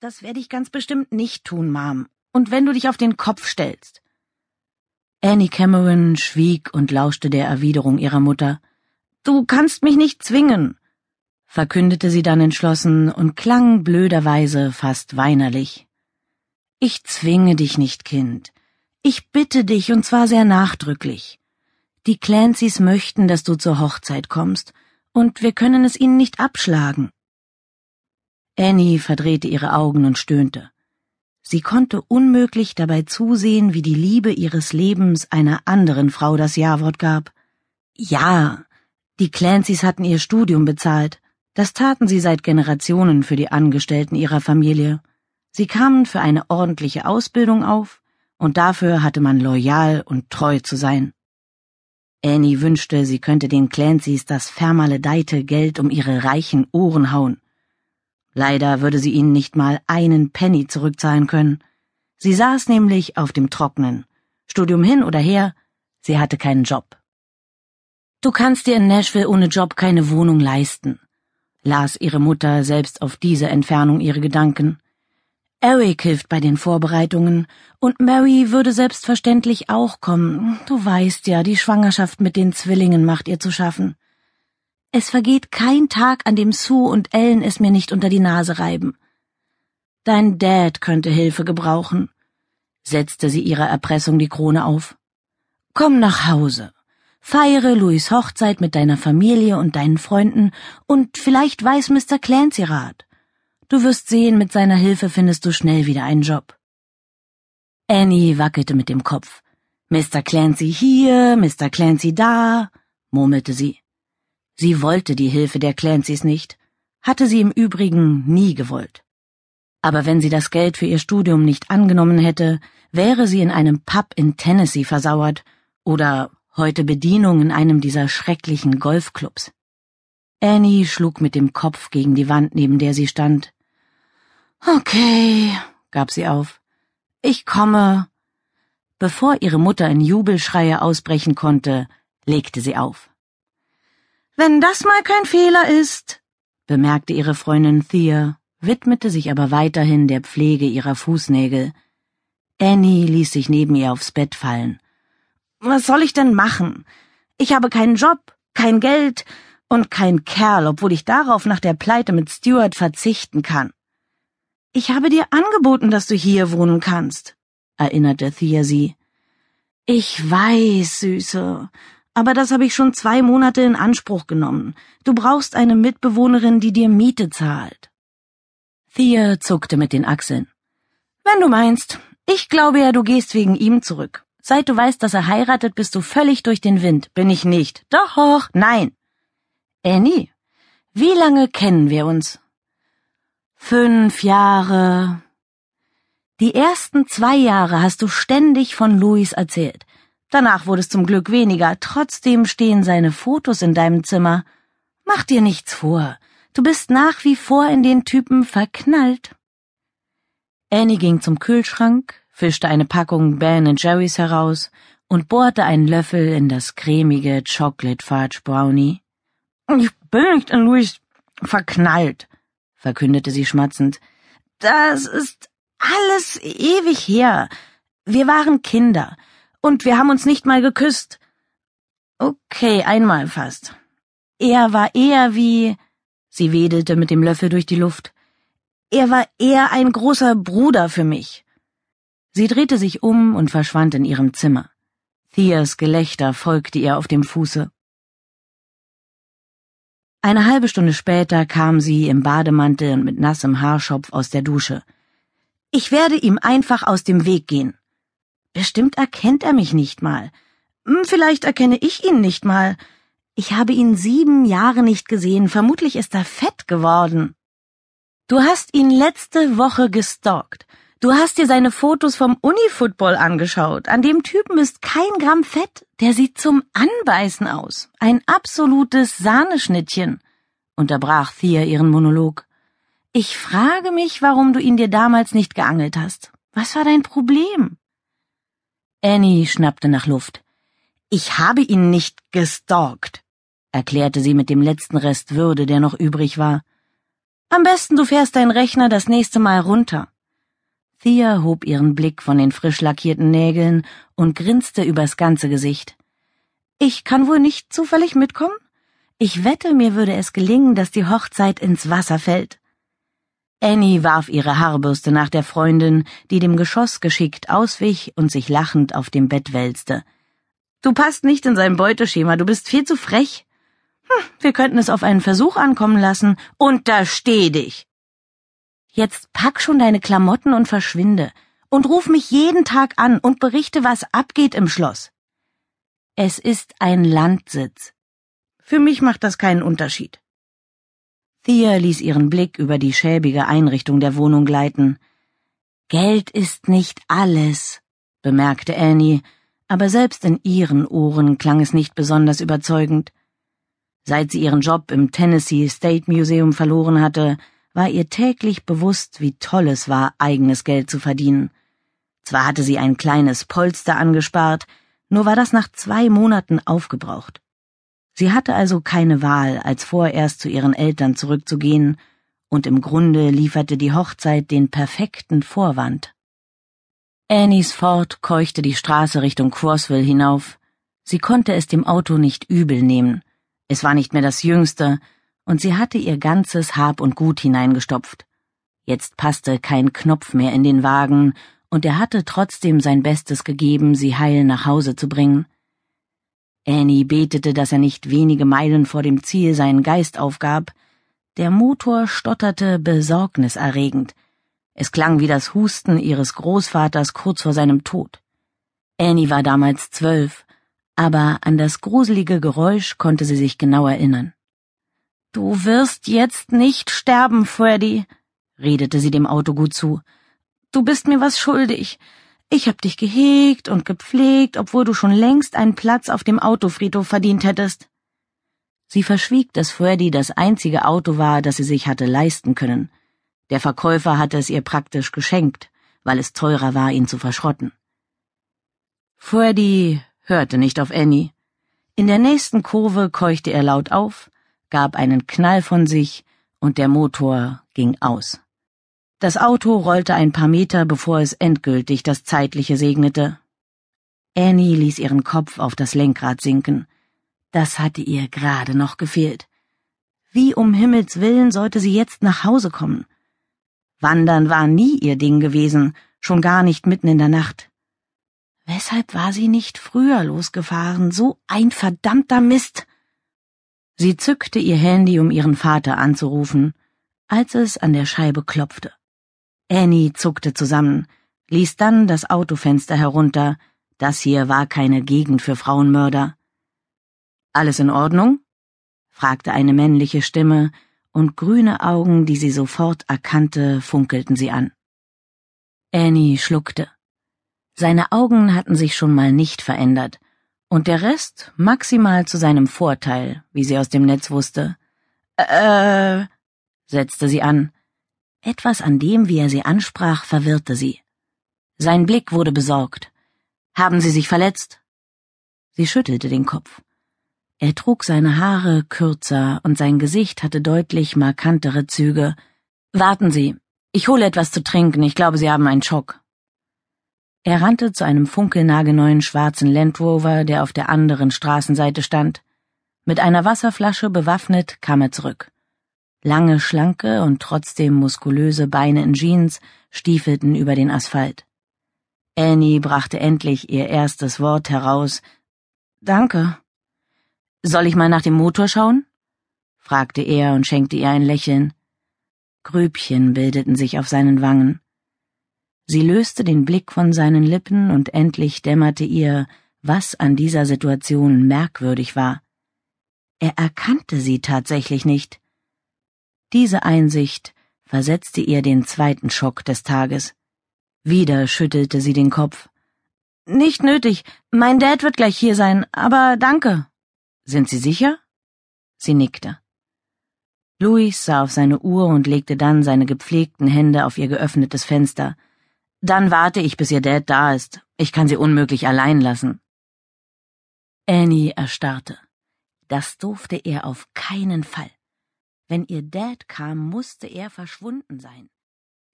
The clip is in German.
Das werde ich ganz bestimmt nicht tun, Mom. Und wenn du dich auf den Kopf stellst. Annie Cameron schwieg und lauschte der Erwiderung ihrer Mutter. Du kannst mich nicht zwingen, verkündete sie dann entschlossen und klang blöderweise fast weinerlich. Ich zwinge dich nicht, Kind. Ich bitte dich, und zwar sehr nachdrücklich. Die Clancys möchten, dass du zur Hochzeit kommst, und wir können es ihnen nicht abschlagen. Annie verdrehte ihre Augen und stöhnte. Sie konnte unmöglich dabei zusehen, wie die Liebe ihres Lebens einer anderen Frau das Ja-Wort gab. Ja, die Clancys hatten ihr Studium bezahlt. Das taten sie seit Generationen für die Angestellten ihrer Familie. Sie kamen für eine ordentliche Ausbildung auf, und dafür hatte man loyal und treu zu sein. Annie wünschte, sie könnte den Clancys das vermaledeite Geld um ihre reichen Ohren hauen. Leider würde sie ihnen nicht mal einen Penny zurückzahlen können. Sie saß nämlich auf dem Trocknen. Studium hin oder her, sie hatte keinen Job. Du kannst dir in Nashville ohne Job keine Wohnung leisten, las ihre Mutter selbst auf diese Entfernung ihre Gedanken. Eric hilft bei den Vorbereitungen und Mary würde selbstverständlich auch kommen. Du weißt ja, die Schwangerschaft mit den Zwillingen macht ihr zu schaffen. Es vergeht kein Tag, an dem Sue und Ellen es mir nicht unter die Nase reiben. Dein Dad könnte Hilfe gebrauchen, setzte sie ihrer Erpressung die Krone auf. Komm nach Hause, feiere Louis Hochzeit mit deiner Familie und deinen Freunden, und vielleicht weiß Mr. Clancy Rat. Du wirst sehen, mit seiner Hilfe findest du schnell wieder einen Job. Annie wackelte mit dem Kopf. Mr. Clancy hier, Mr. Clancy da, murmelte sie. Sie wollte die Hilfe der Clancys nicht, hatte sie im Übrigen nie gewollt. Aber wenn sie das Geld für ihr Studium nicht angenommen hätte, wäre sie in einem Pub in Tennessee versauert oder heute Bedienung in einem dieser schrecklichen Golfclubs. Annie schlug mit dem Kopf gegen die Wand, neben der sie stand. Okay, gab sie auf. Ich komme. Bevor ihre Mutter in Jubelschreie ausbrechen konnte, legte sie auf. Wenn das mal kein Fehler ist, bemerkte ihre Freundin Thea, widmete sich aber weiterhin der Pflege ihrer Fußnägel. Annie ließ sich neben ihr aufs Bett fallen. Was soll ich denn machen? Ich habe keinen Job, kein Geld und kein Kerl, obwohl ich darauf nach der Pleite mit Stuart verzichten kann. Ich habe dir angeboten, dass du hier wohnen kannst, erinnerte Thea sie. Ich weiß, Süße, aber das habe ich schon zwei Monate in Anspruch genommen. Du brauchst eine Mitbewohnerin, die dir Miete zahlt. Thea zuckte mit den Achseln. Wenn du meinst, ich glaube ja, du gehst wegen ihm zurück. Seit du weißt, dass er heiratet, bist du völlig durch den Wind. Bin ich nicht. Doch, nein. Annie, wie lange kennen wir uns? Fünf Jahre. Die ersten zwei Jahre hast du ständig von Louis erzählt. Danach wurde es zum Glück weniger, trotzdem stehen seine Fotos in deinem Zimmer. Mach dir nichts vor, du bist nach wie vor in den Typen verknallt. Annie ging zum Kühlschrank, fischte eine Packung Ben Jerry's heraus und bohrte einen Löffel in das cremige Chocolate Fudge Brownie. Ich bin nicht in Louis verknallt, verkündete sie schmatzend. Das ist alles ewig her. Wir waren Kinder. Und wir haben uns nicht mal geküsst. Okay, einmal fast. Er war eher wie. Sie wedelte mit dem Löffel durch die Luft. Er war eher ein großer Bruder für mich. Sie drehte sich um und verschwand in ihrem Zimmer. Theas Gelächter folgte ihr auf dem Fuße. Eine halbe Stunde später kam sie im Bademantel und mit nassem Haarschopf aus der Dusche. Ich werde ihm einfach aus dem Weg gehen, Bestimmt erkennt er mich nicht mal. Hm, vielleicht erkenne ich ihn nicht mal. Ich habe ihn sieben Jahre nicht gesehen, vermutlich ist er fett geworden. Du hast ihn letzte Woche gestalkt. Du hast dir seine Fotos vom Unifootball angeschaut. An dem Typen ist kein Gramm Fett. Der sieht zum Anbeißen aus. Ein absolutes Sahneschnittchen, unterbrach Thea ihren Monolog. Ich frage mich, warum du ihn dir damals nicht geangelt hast. Was war dein Problem? Annie schnappte nach Luft. Ich habe ihn nicht gestalkt, erklärte sie mit dem letzten Rest Würde, der noch übrig war. Am besten du fährst deinen Rechner das nächste Mal runter. Thea hob ihren Blick von den frisch lackierten Nägeln und grinste übers ganze Gesicht. Ich kann wohl nicht zufällig mitkommen? Ich wette, mir würde es gelingen, dass die Hochzeit ins Wasser fällt. Annie warf ihre Haarbürste nach der Freundin, die dem Geschoss geschickt auswich und sich lachend auf dem Bett wälzte. Du passt nicht in sein Beuteschema, du bist viel zu frech. Hm, wir könnten es auf einen Versuch ankommen lassen. Untersteh dich! Jetzt pack schon deine Klamotten und verschwinde und ruf mich jeden Tag an und berichte, was abgeht im Schloss. Es ist ein Landsitz. Für mich macht das keinen Unterschied. Thea ließ ihren Blick über die schäbige Einrichtung der Wohnung gleiten. Geld ist nicht alles, bemerkte Annie, aber selbst in ihren Ohren klang es nicht besonders überzeugend. Seit sie ihren Job im Tennessee State Museum verloren hatte, war ihr täglich bewusst, wie toll es war, eigenes Geld zu verdienen. Zwar hatte sie ein kleines Polster angespart, nur war das nach zwei Monaten aufgebraucht. Sie hatte also keine Wahl, als vorerst zu ihren Eltern zurückzugehen, und im Grunde lieferte die Hochzeit den perfekten Vorwand. Annies Ford keuchte die Straße Richtung Crossville hinauf. Sie konnte es dem Auto nicht übel nehmen. Es war nicht mehr das jüngste, und sie hatte ihr ganzes Hab und Gut hineingestopft. Jetzt passte kein Knopf mehr in den Wagen, und er hatte trotzdem sein Bestes gegeben, sie heil nach Hause zu bringen. Annie betete, dass er nicht wenige Meilen vor dem Ziel seinen Geist aufgab. Der Motor stotterte besorgniserregend. Es klang wie das Husten ihres Großvaters kurz vor seinem Tod. Annie war damals zwölf, aber an das gruselige Geräusch konnte sie sich genau erinnern. Du wirst jetzt nicht sterben, Freddy, redete sie dem Auto gut zu. Du bist mir was schuldig. Ich hab dich gehegt und gepflegt, obwohl du schon längst einen Platz auf dem Autofriedhof verdient hättest. Sie verschwieg, dass Freddy das einzige Auto war, das sie sich hatte leisten können. Der Verkäufer hatte es ihr praktisch geschenkt, weil es teurer war, ihn zu verschrotten. Freddy hörte nicht auf Annie. In der nächsten Kurve keuchte er laut auf, gab einen Knall von sich und der Motor ging aus. Das Auto rollte ein paar Meter, bevor es endgültig das Zeitliche segnete. Annie ließ ihren Kopf auf das Lenkrad sinken. Das hatte ihr gerade noch gefehlt. Wie um Himmels willen sollte sie jetzt nach Hause kommen? Wandern war nie ihr Ding gewesen, schon gar nicht mitten in der Nacht. Weshalb war sie nicht früher losgefahren? So ein verdammter Mist! Sie zückte ihr Handy, um ihren Vater anzurufen, als es an der Scheibe klopfte. Annie zuckte zusammen, ließ dann das Autofenster herunter, das hier war keine Gegend für Frauenmörder. Alles in Ordnung? fragte eine männliche Stimme, und grüne Augen, die sie sofort erkannte, funkelten sie an. Annie schluckte. Seine Augen hatten sich schon mal nicht verändert, und der Rest maximal zu seinem Vorteil, wie sie aus dem Netz wusste. Äh, setzte sie an, etwas an dem, wie er sie ansprach, verwirrte sie. Sein Blick wurde besorgt. Haben Sie sich verletzt? Sie schüttelte den Kopf. Er trug seine Haare kürzer und sein Gesicht hatte deutlich markantere Züge. Warten Sie, ich hole etwas zu trinken, ich glaube, Sie haben einen Schock. Er rannte zu einem funkelnagelneuen schwarzen Land Rover, der auf der anderen Straßenseite stand. Mit einer Wasserflasche bewaffnet kam er zurück. Lange, schlanke und trotzdem muskulöse Beine in Jeans stiefelten über den Asphalt. Annie brachte endlich ihr erstes Wort heraus. Danke. Soll ich mal nach dem Motor schauen? fragte er und schenkte ihr ein Lächeln. Grübchen bildeten sich auf seinen Wangen. Sie löste den Blick von seinen Lippen und endlich dämmerte ihr, was an dieser Situation merkwürdig war. Er erkannte sie tatsächlich nicht. Diese Einsicht versetzte ihr den zweiten Schock des Tages. Wieder schüttelte sie den Kopf. Nicht nötig, mein Dad wird gleich hier sein, aber danke. Sind Sie sicher? Sie nickte. Louis sah auf seine Uhr und legte dann seine gepflegten Hände auf ihr geöffnetes Fenster. Dann warte ich, bis Ihr Dad da ist. Ich kann Sie unmöglich allein lassen. Annie erstarrte. Das durfte er auf keinen Fall. Wenn ihr Dad kam, musste er verschwunden sein.